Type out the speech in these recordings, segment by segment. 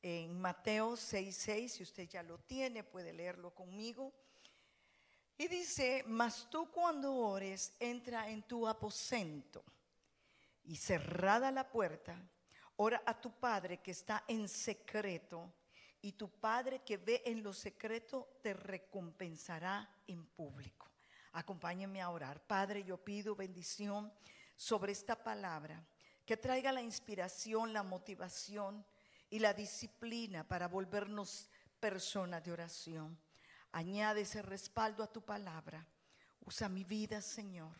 en Mateo 6:6, si usted ya lo tiene, puede leerlo conmigo. Y dice, mas tú cuando ores, entra en tu aposento y cerrada la puerta, ora a tu Padre que está en secreto y tu Padre que ve en lo secreto te recompensará en público. Acompáñenme a orar. Padre, yo pido bendición sobre esta palabra, que traiga la inspiración, la motivación y la disciplina para volvernos personas de oración. Añade ese respaldo a tu palabra. Usa mi vida, Señor,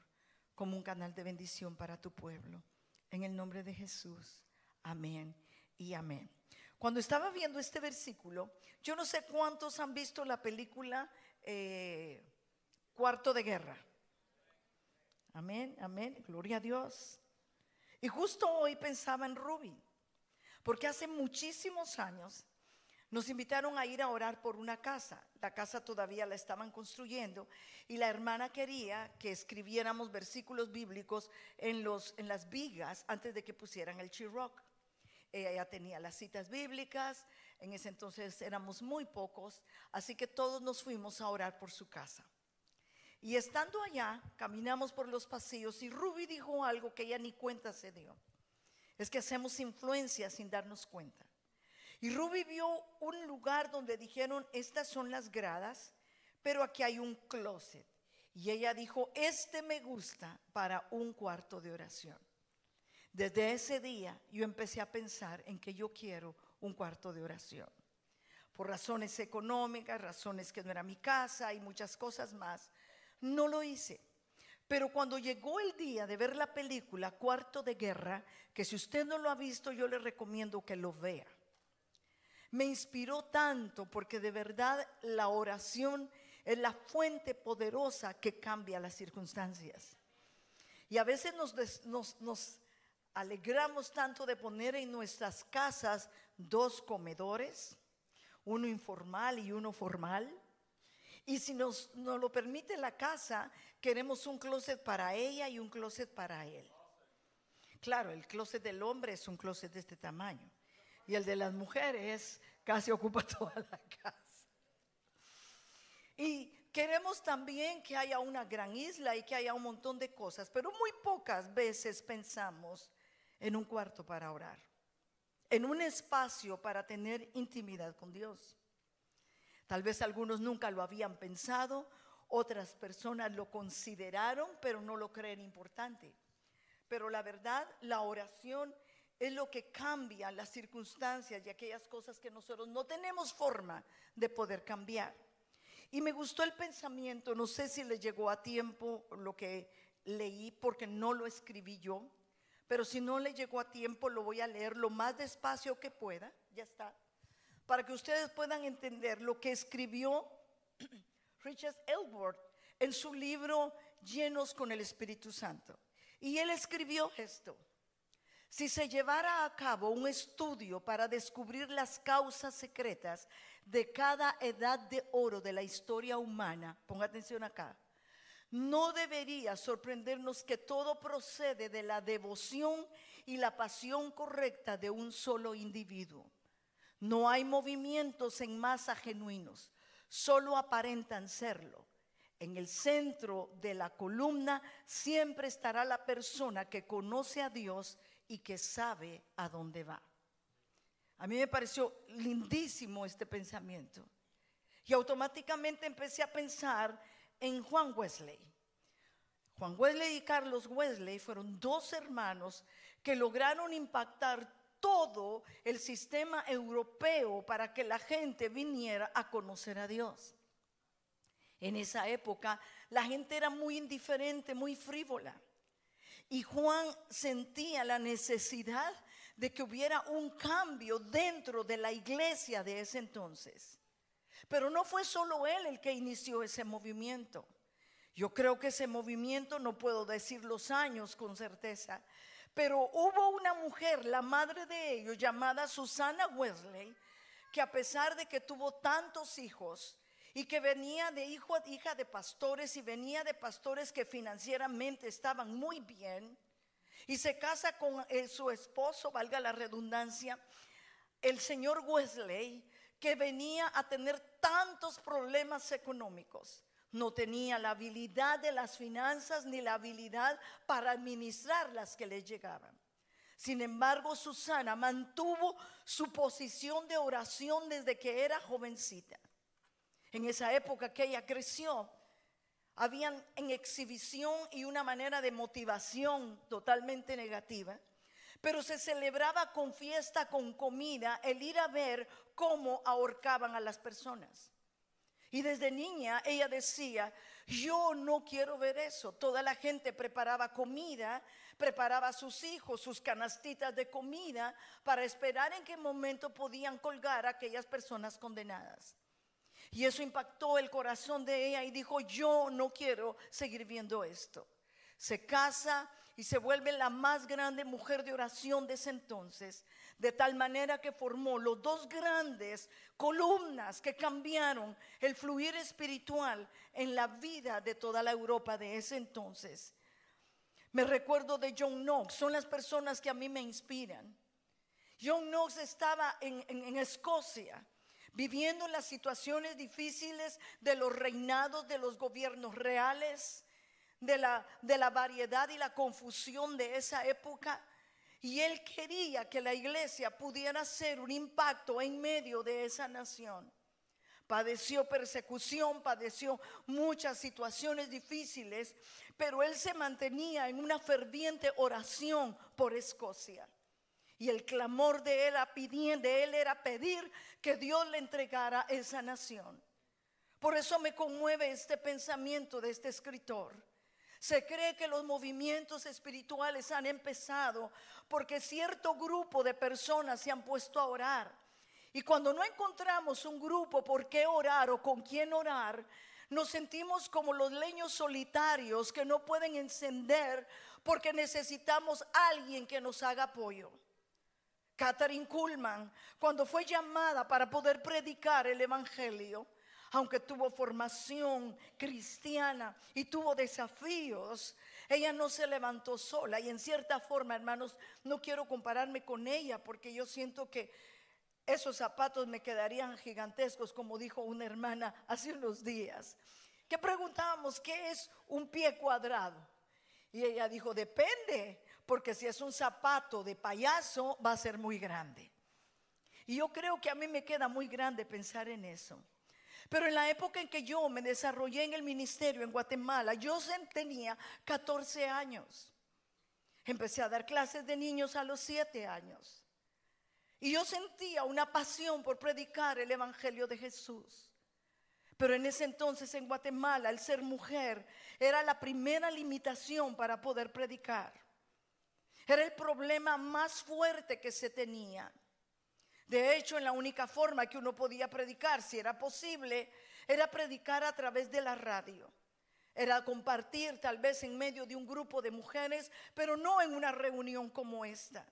como un canal de bendición para tu pueblo. En el nombre de Jesús. Amén y amén. Cuando estaba viendo este versículo, yo no sé cuántos han visto la película eh, Cuarto de Guerra. Amén, amén, gloria a Dios. Y justo hoy pensaba en Ruby, porque hace muchísimos años nos invitaron a ir a orar por una casa. La casa todavía la estaban construyendo y la hermana quería que escribiéramos versículos bíblicos en, los, en las vigas antes de que pusieran el Chiroc. Ella ya tenía las citas bíblicas, en ese entonces éramos muy pocos, así que todos nos fuimos a orar por su casa. Y estando allá, caminamos por los pasillos y Ruby dijo algo que ella ni cuenta se dio. Es que hacemos influencia sin darnos cuenta. Y Ruby vio un lugar donde dijeron, estas son las gradas, pero aquí hay un closet. Y ella dijo, este me gusta para un cuarto de oración. Desde ese día yo empecé a pensar en que yo quiero un cuarto de oración. Por razones económicas, razones que no era mi casa y muchas cosas más, no lo hice. Pero cuando llegó el día de ver la película Cuarto de Guerra, que si usted no lo ha visto, yo le recomiendo que lo vea me inspiró tanto porque de verdad la oración es la fuente poderosa que cambia las circunstancias. Y a veces nos, alegramos tanto de poner en nuestras casas dos comedores, uno informal y uno formal. Y si nos, lo permite la casa, queremos un closet para ella y un closet para él. Claro, el closet del hombre es un closet de este tamaño y el de las mujeres casi ocupa toda la casa. Y queremos también que haya una gran isla y que haya un montón de cosas, pero muy pocas veces pensamos en un cuarto para orar, en un espacio para tener intimidad con Dios. Tal vez algunos nunca lo habían pensado, otras personas lo consideraron, pero no lo creen importante. Pero la verdad, la oración es lo que cambia las circunstancias y aquellas cosas que nosotros no tenemos forma de poder cambiar. Y me gustó el pensamiento, no sé si le llegó a tiempo lo que leí porque no lo escribí yo, pero si no le llegó a tiempo lo voy a leer lo más despacio que pueda, ya está, para que ustedes puedan entender lo que escribió Richard Elbord en su libro Llenos con el Espíritu Santo. Y él escribió esto. Si se llevara a cabo un estudio para descubrir las causas secretas de cada edad de oro de la historia humana, ponga atención acá, no debería sorprendernos que todo procede de la devoción y la pasión correcta de un solo individuo. No hay movimientos en masa genuinos, solo aparentan serlo. En el centro de la columna siempre estará la persona que conoce a Dios y que sabe a dónde va. A mí me pareció lindísimo este pensamiento. Y automáticamente empecé a pensar en Juan Wesley. Juan Wesley y Carlos Wesley fueron dos hermanos que lograron impactar todo el sistema europeo para que la gente viniera a conocer a Dios. En esa época la gente era muy indiferente, muy frívola. Y Juan sentía la necesidad de que hubiera un cambio dentro de la iglesia de ese entonces. Pero no fue solo él el que inició ese movimiento. Yo creo que ese movimiento, no puedo decir los años con certeza, pero hubo una mujer, la madre de ellos, llamada Susana Wesley, que a pesar de que tuvo tantos hijos, y que venía de hijo hija de pastores y venía de pastores que financieramente estaban muy bien y se casa con eh, su esposo, valga la redundancia. el señor Wesley, que venía a tener tantos problemas económicos, no tenía la habilidad de las finanzas ni la habilidad para administrar las que le llegaban. Sin embargo, Susana mantuvo su posición de oración desde que era jovencita. En esa época que ella creció, habían en exhibición y una manera de motivación totalmente negativa, pero se celebraba con fiesta, con comida, el ir a ver cómo ahorcaban a las personas. Y desde niña ella decía, yo no quiero ver eso. Toda la gente preparaba comida, preparaba a sus hijos sus canastitas de comida para esperar en qué momento podían colgar a aquellas personas condenadas. Y eso impactó el corazón de ella y dijo, yo no quiero seguir viendo esto. Se casa y se vuelve la más grande mujer de oración de ese entonces, de tal manera que formó los dos grandes columnas que cambiaron el fluir espiritual en la vida de toda la Europa de ese entonces. Me recuerdo de John Knox, son las personas que a mí me inspiran. John Knox estaba en, en Escocia viviendo las situaciones difíciles de los reinados de los gobiernos reales, de la, de la variedad y la confusión de esa época. Y él quería que la iglesia pudiera hacer un impacto en medio de esa nación. Padeció persecución, padeció muchas situaciones difíciles, pero él se mantenía en una ferviente oración por Escocia. Y el clamor de él, era pedir que Dios le entregara esa nación. Por eso me conmueve este pensamiento de este escritor. Se cree que los movimientos espirituales han empezado porque cierto grupo de personas se han puesto a orar. Y cuando no encontramos un grupo por qué orar o con quién orar, nos sentimos como los leños solitarios que no pueden encender porque necesitamos alguien que nos haga apoyo. Catherine Kuhlman, cuando fue llamada para poder predicar el Evangelio, aunque tuvo formación cristiana y tuvo desafíos, ella no se levantó sola. Y en cierta forma, hermanos, no quiero compararme con ella porque yo siento que esos zapatos me quedarían gigantescos, como dijo una hermana hace unos días. Que preguntábamos, ¿qué es un pie cuadrado? Y ella dijo, depende, porque si es un zapato de payaso va a ser muy grande. Y yo creo que a mí me queda muy grande pensar en eso. Pero en la época en que yo me desarrollé en el ministerio en Guatemala, yo tenía 14 años. Empecé a dar clases de niños a los 7 años. Y yo sentía una pasión por predicar el Evangelio de Jesús. Pero en ese entonces en Guatemala el ser mujer era la primera limitación para poder predicar. Era el problema más fuerte que se tenía. De hecho, en la única forma que uno podía predicar, si era posible, era predicar a través de la radio. Era compartir tal vez en medio de un grupo de mujeres, pero no en una reunión como esta.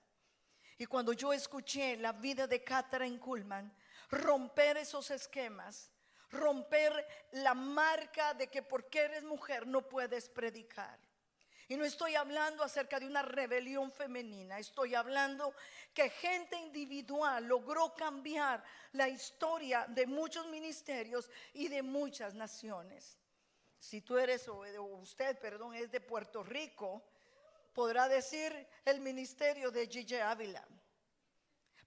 Y cuando yo escuché la vida de Catherine Kuhlman, romper esos esquemas, romper la marca de que porque eres mujer no puedes predicar. Y no estoy hablando acerca de una rebelión femenina, estoy hablando que gente individual logró cambiar la historia de muchos ministerios y de muchas naciones. Si tú eres, o usted, perdón, es de Puerto Rico, podrá decir el ministerio de Gigi Ávila.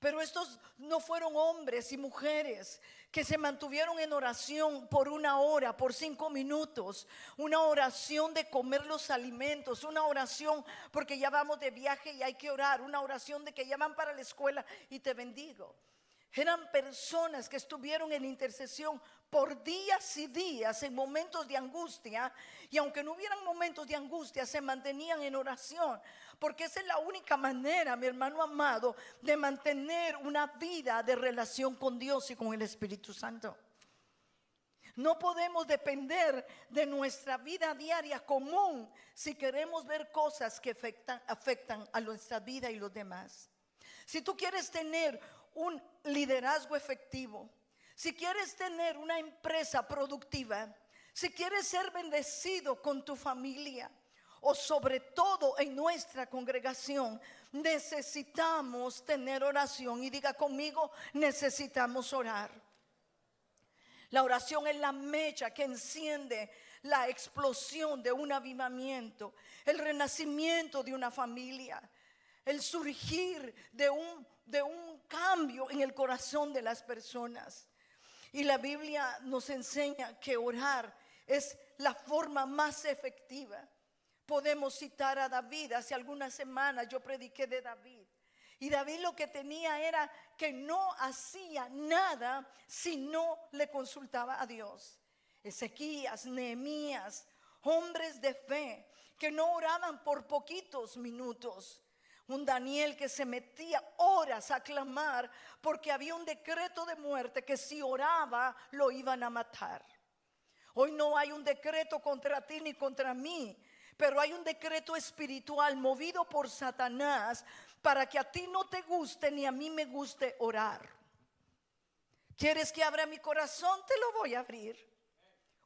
Pero estos no fueron hombres y mujeres que se mantuvieron en oración por una hora, por cinco minutos, una oración de comer los alimentos, una oración porque ya vamos de viaje y hay que orar, una oración de que ya van para la escuela y te bendigo. Eran personas que estuvieron en intercesión por días y días en momentos de angustia. Y aunque no hubieran momentos de angustia, se mantenían en oración. Porque esa es la única manera, mi hermano amado, de mantener una vida de relación con Dios y con el Espíritu Santo. No podemos depender de nuestra vida diaria común si queremos ver cosas que afectan, afectan a nuestra vida y los demás. Si tú quieres tener un liderazgo efectivo, si quieres tener una empresa productiva, si quieres ser bendecido con tu familia, o sobre todo en nuestra congregación, necesitamos tener oración. Y diga conmigo, necesitamos orar. La oración es la mecha que enciende la explosión de un avivamiento, el renacimiento de una familia, el surgir de un, de un cambio en el corazón de las personas. Y la Biblia nos enseña que orar es la forma más efectiva. Podemos citar a David, hace algunas semanas yo prediqué de David. Y David lo que tenía era que no hacía nada si no le consultaba a Dios. Ezequías, Nehemías, hombres de fe que no oraban por poquitos minutos. Un Daniel que se metía horas a clamar porque había un decreto de muerte que si oraba lo iban a matar. Hoy no hay un decreto contra ti ni contra mí, pero hay un decreto espiritual movido por Satanás para que a ti no te guste ni a mí me guste orar. ¿Quieres que abra mi corazón? Te lo voy a abrir.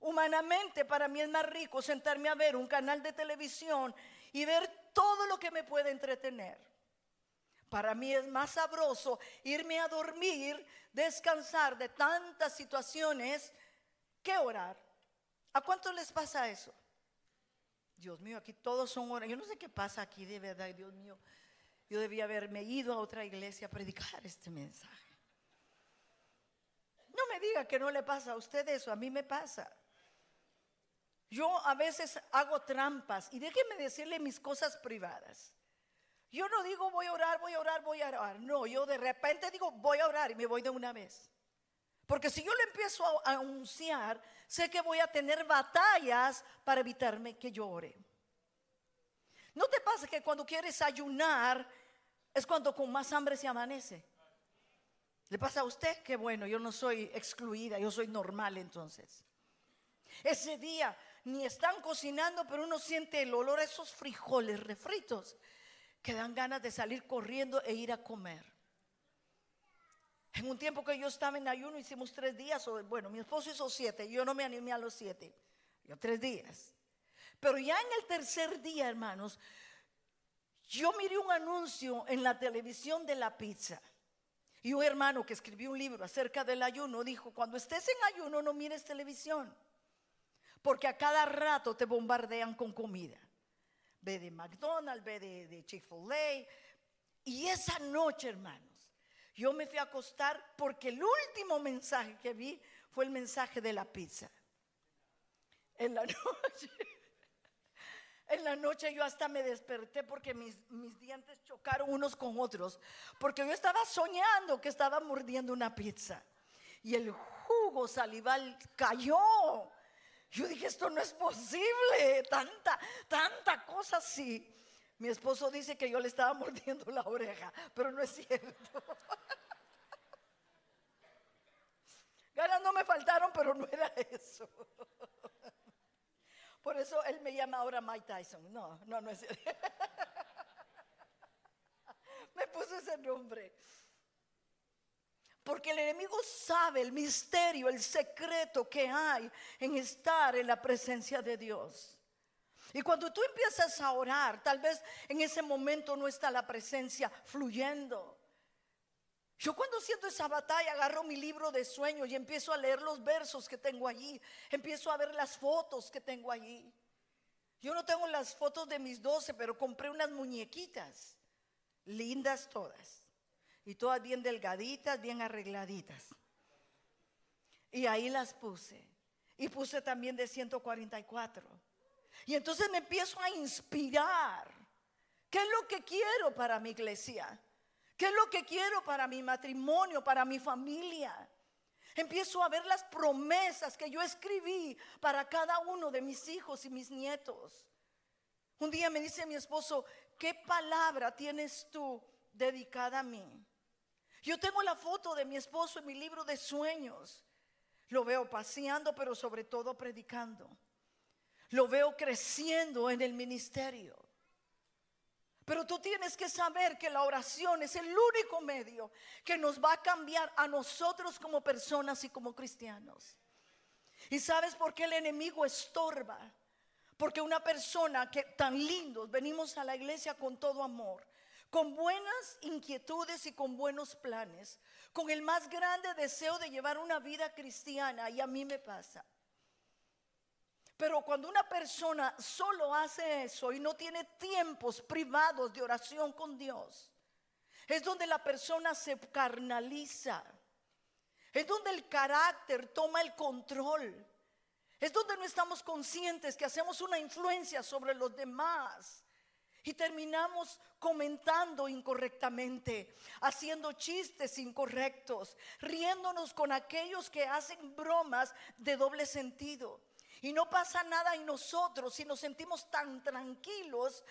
Humanamente para mí es más rico sentarme a ver un canal de televisión y ver todo lo que me puede entretener. Para mí es más sabroso irme a dormir, descansar de tantas situaciones que orar. ¿A cuántos les pasa eso? Dios mío, aquí todos son horas. Yo no sé qué pasa aquí de verdad, Dios mío. Yo debía haberme ido a otra iglesia a predicar este mensaje. No me diga que no le pasa a usted eso, a mí me pasa. Yo a veces hago trampas y déjeme decirle mis cosas privadas. Yo no digo voy a orar, voy a orar, voy a orar. No, yo de repente digo voy a orar y me voy de una vez. Porque si yo le empiezo a anunciar, sé que voy a tener batallas para evitarme que llore. ¿No te pasa que cuando quieres ayunar es cuando con más hambre se amanece? ¿Le pasa a usted? Que bueno, yo no soy excluida, yo soy normal entonces. Ese día ni están cocinando, pero uno siente el olor a esos frijoles refritos que dan ganas de salir corriendo e ir a comer. En un tiempo que yo estaba en ayuno, hicimos tres días, bueno, mi esposo hizo siete, yo no me animé a los siete, yo tres días. Pero ya en el tercer día, hermanos, yo miré un anuncio en la televisión de la pizza. Y un hermano que escribió un libro acerca del ayuno dijo, cuando estés en ayuno no mires televisión porque a cada rato te bombardean con comida. Ve de McDonald's, ve de, Chick-fil-A. Y esa noche, hermanos, yo me fui a acostar porque el último mensaje que vi fue el mensaje de la pizza. En la noche, en la noche yo hasta me desperté porque mis, mis dientes chocaron unos con otros, porque yo estaba soñando que estaba mordiendo una pizza y el jugo salival cayó yo dije, esto no es posible, tanta, tanta cosa así. Mi esposo dice que yo le estaba mordiendo la oreja, pero no es cierto. Ganas no me faltaron, pero no era eso. Por eso él me llama ahora Mike Tyson. No, no, no es cierto. Me puso ese nombre. Porque el enemigo sabe el misterio, el secreto que hay en estar en la presencia de Dios. Y cuando tú empiezas a orar, tal vez en ese momento no está la presencia fluyendo. Yo cuando siento esa batalla agarro mi libro de sueños y empiezo a leer los versos que tengo allí. Empiezo a ver las fotos que tengo allí. Yo no tengo las fotos de mis doce, pero compré unas muñequitas, lindas todas y todas bien delgaditas, bien arregladitas. Y ahí las puse. Y puse también de 144. Y entonces me empiezo a inspirar. ¿Qué es lo que quiero para mi iglesia? ¿Qué es lo que quiero para mi matrimonio, para mi familia? Empiezo a ver las promesas que yo escribí para cada uno de mis hijos y mis nietos. Un día me dice mi esposo, ¿qué palabra tienes tú dedicada a mí? Yo tengo la foto de mi esposo en mi libro de sueños. Lo veo paseando, pero sobre todo predicando. Lo veo creciendo en el ministerio. Pero tú tienes que saber que la oración es el único medio que nos va a cambiar a nosotros como personas y como cristianos. ¿Y sabes por qué el enemigo estorba? Porque una persona que tan lindos, venimos a la iglesia con todo amor, con buenas inquietudes y con buenos planes, con el más grande deseo de llevar una vida cristiana, y a mí me pasa. Pero cuando una persona solo hace eso y no tiene tiempos privados de oración con Dios, es donde la persona se carnaliza, es donde el carácter toma el control es donde no estamos conscientes que hacemos una influencia sobre los demás. Y terminamos comentando incorrectamente, haciendo chistes incorrectos, riéndonos con aquellos que hacen bromas de doble sentido. Y no pasa nada en nosotros si nos sentimos tan tranquilos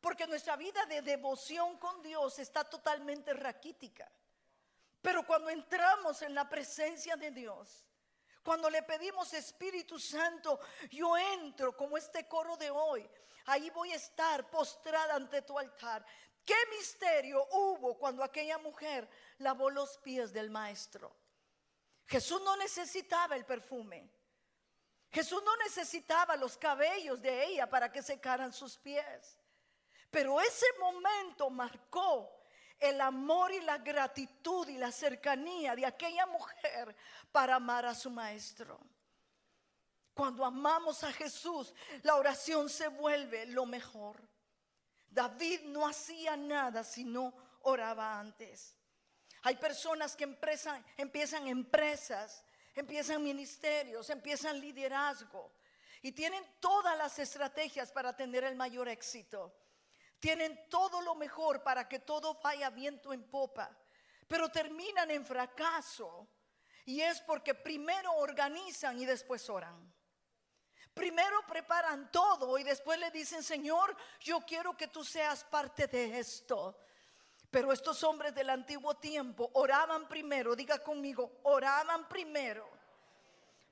porque nuestra vida de devoción con Dios está totalmente raquítica. Pero cuando entramos en la presencia de Dios, cuando le pedimos Espíritu Santo, yo entro como este coro de hoy. Ahí voy a estar postrada ante tu altar. ¿Qué misterio hubo cuando aquella mujer lavó los pies del maestro? Jesús no necesitaba el perfume. Jesús no necesitaba los cabellos de ella para que secaran sus pies. Pero ese momento marcó el amor y la gratitud y la cercanía de aquella mujer para amar a su maestro. Cuando amamos a Jesús, la oración se vuelve lo mejor. David no hacía nada si no oraba antes. Hay personas que empiezan empresas, empiezan ministerios, empiezan liderazgo y tienen todas las estrategias para tener el mayor éxito. Tienen todo lo mejor para que todo vaya viento en popa, pero terminan en fracaso. Y es porque primero organizan y después oran. Primero preparan todo y después le dicen, Señor, yo quiero que tú seas parte de esto. Pero estos hombres del antiguo tiempo oraban primero, diga conmigo, oraban primero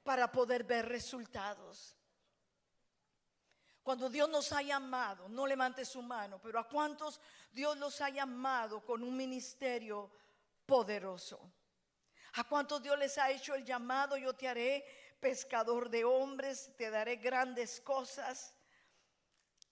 para poder ver resultados. Cuando Dios nos ha llamado, no levante su mano, pero a cuántos Dios los ha llamado con un ministerio poderoso. A cuántos Dios les ha hecho el llamado, yo te haré pescador de hombres, te daré grandes cosas.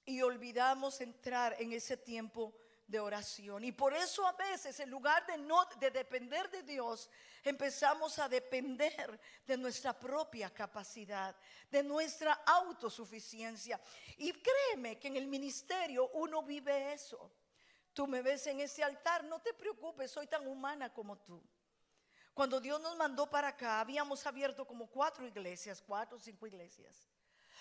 Y olvidamos entrar en ese tiempo de oración. Y por eso a veces en lugar de no de depender de Dios, empezamos a depender de nuestra propia capacidad, de nuestra autosuficiencia. Y créeme que en el ministerio uno vive eso. Tú me ves en ese altar, no te preocupes, soy tan humana como tú. Cuando Dios nos mandó para acá, habíamos abierto como cuatro iglesias, cuatro o cinco iglesias.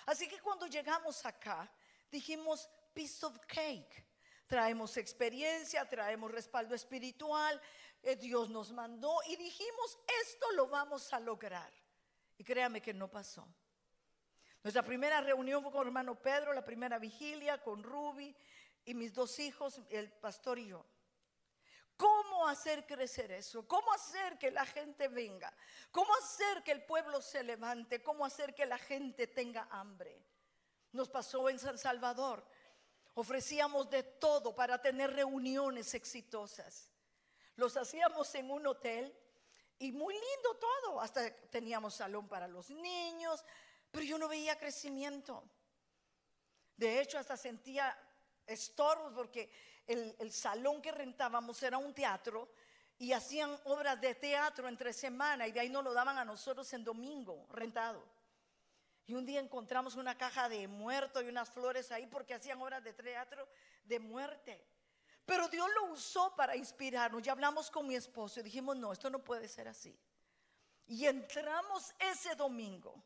Así que cuando llegamos acá, dijimos piece of cake traemos experiencia, traemos respaldo espiritual, eh, Dios nos mandó y dijimos, esto lo vamos a lograr. Y créame que no pasó. Nuestra primera reunión fue con hermano Pedro, la primera vigilia con Ruby y mis dos hijos, el pastor y yo. ¿Cómo hacer crecer eso? ¿Cómo hacer que la gente venga? ¿Cómo hacer que el pueblo se levante? ¿Cómo hacer que la gente tenga hambre? Nos pasó en San Salvador. Ofrecíamos de todo para tener reuniones exitosas. Los hacíamos en un hotel y muy lindo todo. Hasta teníamos salón para los niños, pero yo no veía crecimiento. De hecho, hasta sentía estorbos porque el, salón que rentábamos era un teatro y hacían obras de teatro entre semana y de ahí nos lo daban a nosotros en domingo rentado. Y un día encontramos una caja de muerto y unas flores ahí porque hacían obras de teatro de muerte. Pero Dios lo usó para inspirarnos. Ya hablamos con mi esposo y dijimos, no, esto no puede ser así. Y entramos ese domingo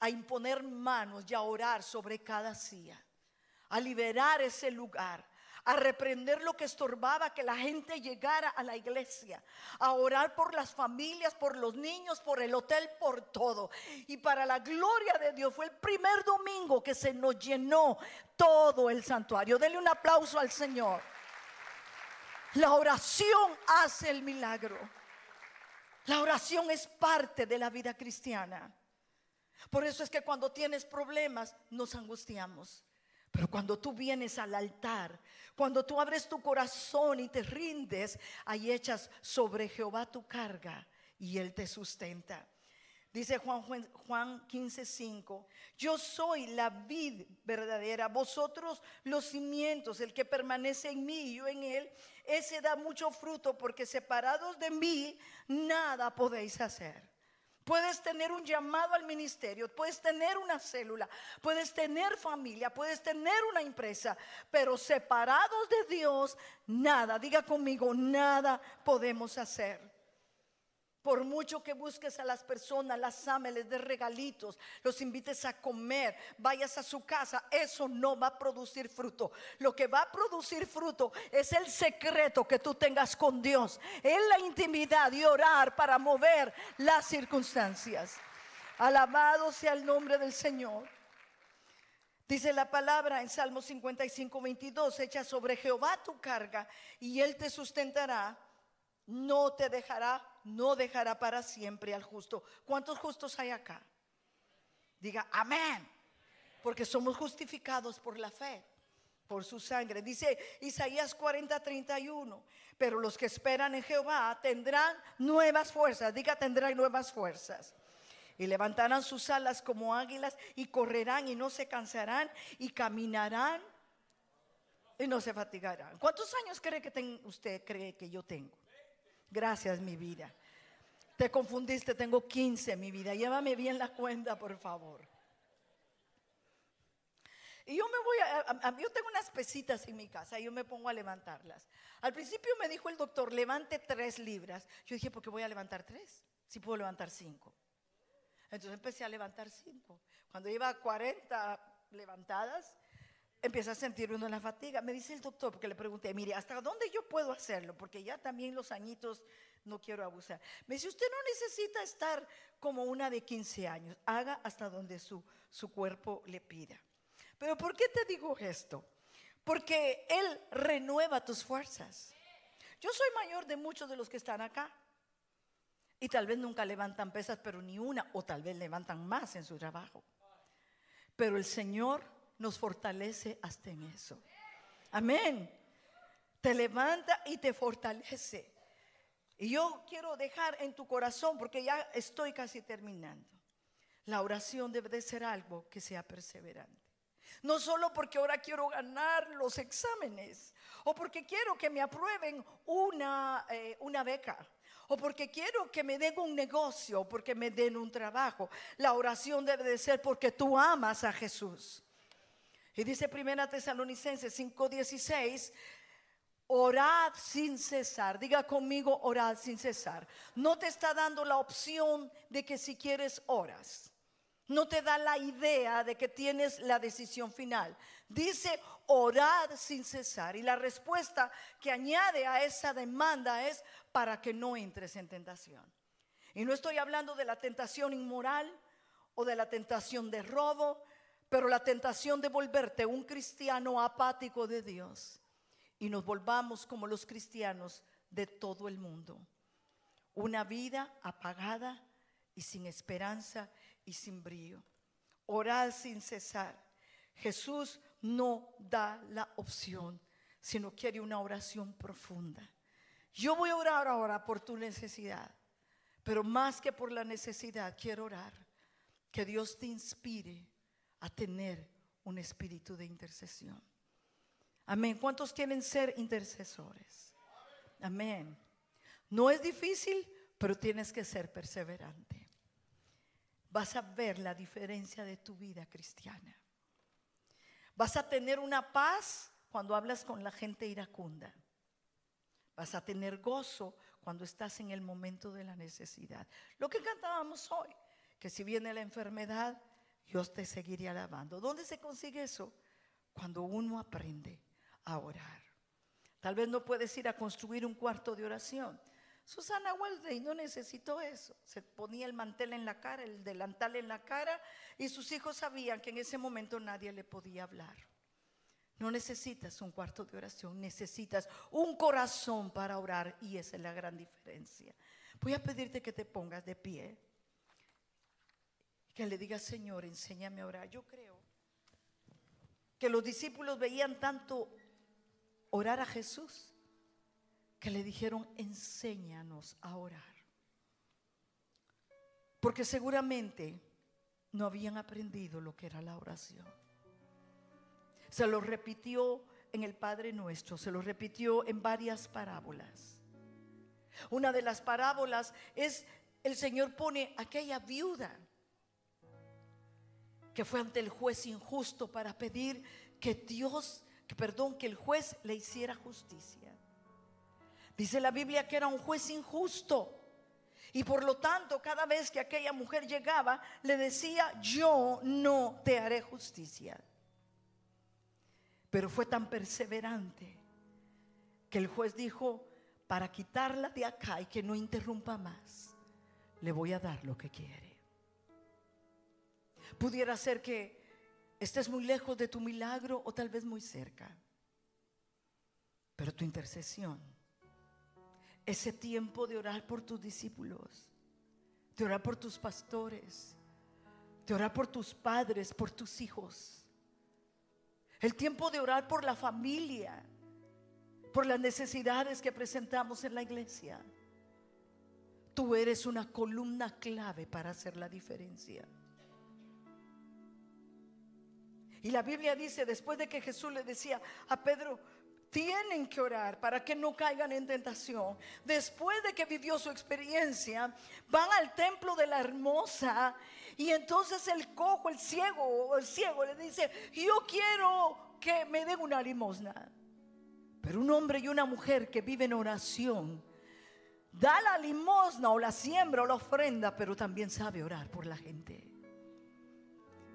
a imponer manos y a orar sobre cada silla, a liberar ese lugar, a reprender lo que estorbaba que la gente llegara a la iglesia, a orar por las familias, por los niños, por el hotel, por todo. Y para la gloria de Dios fue el primer domingo que se nos llenó todo el santuario. Denle un aplauso al Señor. La oración hace el milagro. La oración es parte de la vida cristiana. Por eso es que cuando tienes problemas nos angustiamos. Pero cuando tú vienes al altar, cuando tú abres tu corazón y te rindes, ahí echas sobre Jehová tu carga y Él te sustenta. Dice Juan, Juan 15, 5, yo soy la vid verdadera, vosotros los cimientos, el que permanece en mí y yo en él, ese da mucho fruto porque separados de mí nada podéis hacer. Puedes tener un llamado al ministerio, puedes tener una célula, puedes tener familia, puedes tener una empresa, pero separados de Dios, nada, diga conmigo, nada podemos hacer. Por mucho que busques a las personas, las ames, les des regalitos, los invites a comer, vayas a su casa, eso no va a producir fruto. Lo que va a producir fruto es el secreto que tú tengas con Dios, en la intimidad y orar para mover las circunstancias. Alabado sea el nombre del Señor. Dice la palabra en Salmo 55, 22, echa sobre Jehová tu carga y él te sustentará no te dejará, no dejará para siempre al justo. ¿Cuántos justos hay acá? Diga, amén. Porque somos justificados por la fe, por su sangre. Dice Isaías 40, 31. Pero los que esperan en Jehová tendrán nuevas fuerzas. Diga, tendrán nuevas fuerzas. Y levantarán sus alas como águilas y correrán y no se cansarán y caminarán y no se fatigarán. ¿Cuántos años cree que usted cree que yo tengo? Gracias, mi vida. Te confundiste, tengo 15, mi vida. Llévame bien la cuenta, por favor. Y yo me voy a, yo tengo unas pesitas en mi casa y yo me pongo a levantarlas. Al principio me dijo el doctor, levante tres libras. Yo dije, ¿por qué voy a levantar tres? Si puedo levantar cinco. Entonces empecé a levantar cinco. Cuando iba a 40 levantadas, empieza a sentir uno la fatiga. Me dice el doctor, porque le pregunté, mire, ¿hasta dónde yo puedo hacerlo? Porque ya también los añitos no quiero abusar. Me dice, usted no necesita estar como una de 15 años, haga hasta donde su, su cuerpo le pida. Pero ¿por qué te digo esto? Porque Él renueva tus fuerzas. Yo soy mayor de muchos de los que están acá. Y tal vez nunca levantan pesas, pero ni una, o tal vez levantan más en su trabajo. Pero el Señor nos fortalece hasta en eso. Amén. Te levanta y te fortalece. Y yo quiero dejar en tu corazón, porque ya estoy casi terminando. La oración debe de ser algo que sea perseverante. No solo porque ahora quiero ganar los exámenes, o porque quiero que me aprueben una, eh, una beca, o porque quiero que me den un negocio, o porque me den un trabajo. La oración debe de ser porque tú amas a Jesús. Y dice Primera Tesalonicenses 5:16, orad sin cesar. Diga conmigo, orad sin cesar. No te está dando la opción de que si quieres oras. No te da la idea de que tienes la decisión final. Dice, orad sin cesar. Y la respuesta que añade a esa demanda es para que no entres en tentación. Y no estoy hablando de la tentación inmoral o de la tentación de robo, pero la tentación de volverte un cristiano apático de Dios y nos volvamos como los cristianos de todo el mundo. Una vida apagada y sin esperanza y sin brillo. Orar sin cesar. Jesús no da la opción, sino quiere una oración profunda. Yo voy a orar ahora por tu necesidad, pero más que por la necesidad, quiero orar que Dios te inspire a tener un espíritu de intercesión. Amén. ¿Cuántos quieren ser intercesores? Amén. No es difícil, pero tienes que ser perseverante. Vas a ver la diferencia de tu vida cristiana. Vas a tener una paz cuando hablas con la gente iracunda. Vas a tener gozo cuando estás en el momento de la necesidad. Lo que cantábamos hoy, que si viene la enfermedad, Dios te seguiría alabando. ¿Dónde se consigue eso? Cuando uno aprende a orar. Tal vez no puedes ir a construir un cuarto de oración. Susana Weldey no necesitó eso. Se ponía el mantel en la cara, el delantal en la cara, y sus hijos sabían que en ese momento nadie le podía hablar. No necesitas un cuarto de oración, necesitas un corazón para orar, y esa es la gran diferencia. Voy a pedirte que te pongas de pie que le diga, Señor, enséñame a orar. Yo creo que los discípulos veían tanto orar a Jesús que le dijeron, enséñanos a orar. Porque seguramente no habían aprendido lo que era la oración. Se lo repitió en el Padre Nuestro, se lo repitió en varias parábolas. Una de las parábolas es el Señor pone aquella viuda que fue ante el juez injusto para pedir que Dios, que perdón, que el juez le hiciera justicia. Dice la Biblia que era un juez injusto. Y por lo tanto, cada vez que aquella mujer llegaba, le decía, yo no te haré justicia. Pero fue tan perseverante que el juez dijo, para quitarla de acá y que no interrumpa más, le voy a dar lo que quiere. Pudiera ser que estés muy lejos de tu milagro o tal vez muy cerca. Pero tu intercesión, ese tiempo de orar por tus discípulos, de orar por tus pastores, de orar por tus padres, por tus hijos, el tiempo de orar por la familia, por las necesidades que presentamos en la iglesia. Tú eres una columna clave para hacer la diferencia. Y la Biblia dice, después de que Jesús le decía a Pedro, tienen que orar para que no caigan en tentación. Después de que vivió su experiencia, van al templo de la hermosa y entonces el cojo, el ciego, el ciego le dice, yo quiero que me den una limosna. Pero un hombre y una mujer que viven en oración, da la limosna o la siembra o la ofrenda, pero también sabe orar por la gente.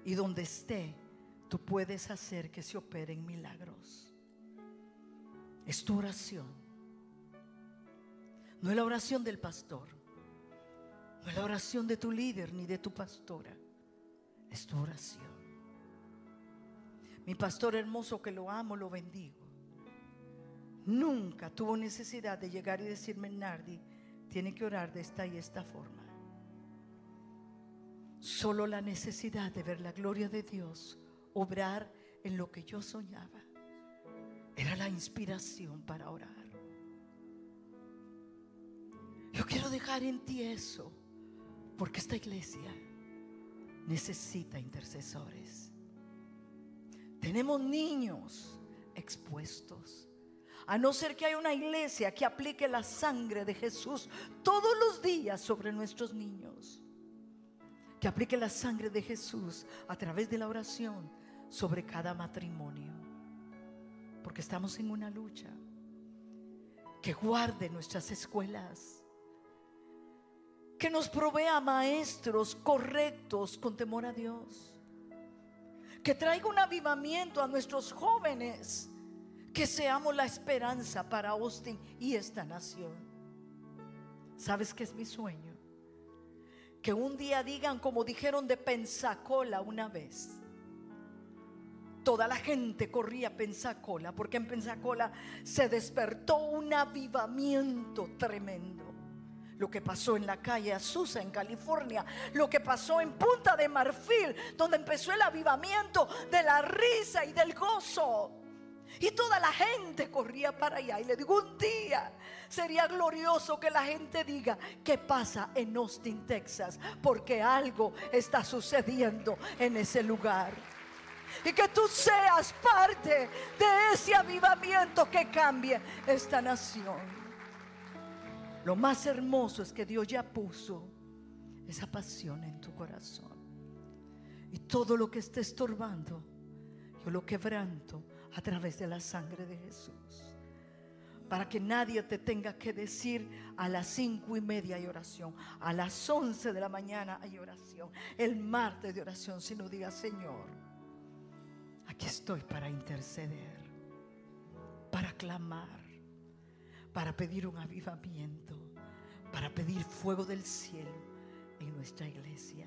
Y donde esté, tú puedes hacer que se operen milagros. Es tu oración. No es la oración del pastor. No es la oración de tu líder ni de tu pastora. Es tu oración. Mi pastor hermoso que lo amo, lo bendigo. Nunca tuvo necesidad de llegar y decirme, Nardi, tiene que orar de esta y esta forma. Solo la necesidad de ver la gloria de Dios obrar en lo que yo soñaba. Era la inspiración para orar. Yo quiero dejar en ti eso, porque esta iglesia necesita intercesores. Tenemos niños expuestos. A no ser que haya una iglesia que aplique la sangre de Jesús todos los días sobre nuestros niños. Que aplique la sangre de Jesús a través de la oración sobre cada matrimonio. Porque estamos en una lucha. Que guarde nuestras escuelas. Que nos provea maestros correctos con temor a Dios. Que traiga un avivamiento a nuestros jóvenes. Que seamos la esperanza para Austin y esta nación. ¿Sabes qué es mi sueño? Que un día digan como dijeron de Pensacola una vez toda la gente corría a Pensacola, porque en Pensacola se despertó un avivamiento tremendo. Lo que pasó en la calle Azusa, en California, lo que pasó en Punta de Marfil, donde empezó el avivamiento de la risa y del gozo. Y toda la gente corría para allá. Y le digo, un día sería glorioso que la gente diga, ¿qué pasa en Austin, Texas? Porque algo está sucediendo en ese lugar y que tú seas parte de ese avivamiento que cambie esta nación. Lo más hermoso es que Dios ya puso esa pasión en tu corazón. Y todo lo que esté estorbando, yo lo quebranto a través de la sangre de Jesús. Para que nadie te tenga que decir a las cinco y media hay oración, a las once de la mañana hay oración, el martes de oración, sino diga Señor Aquí estoy para interceder, para clamar, para pedir un avivamiento, para pedir fuego del cielo en nuestra iglesia.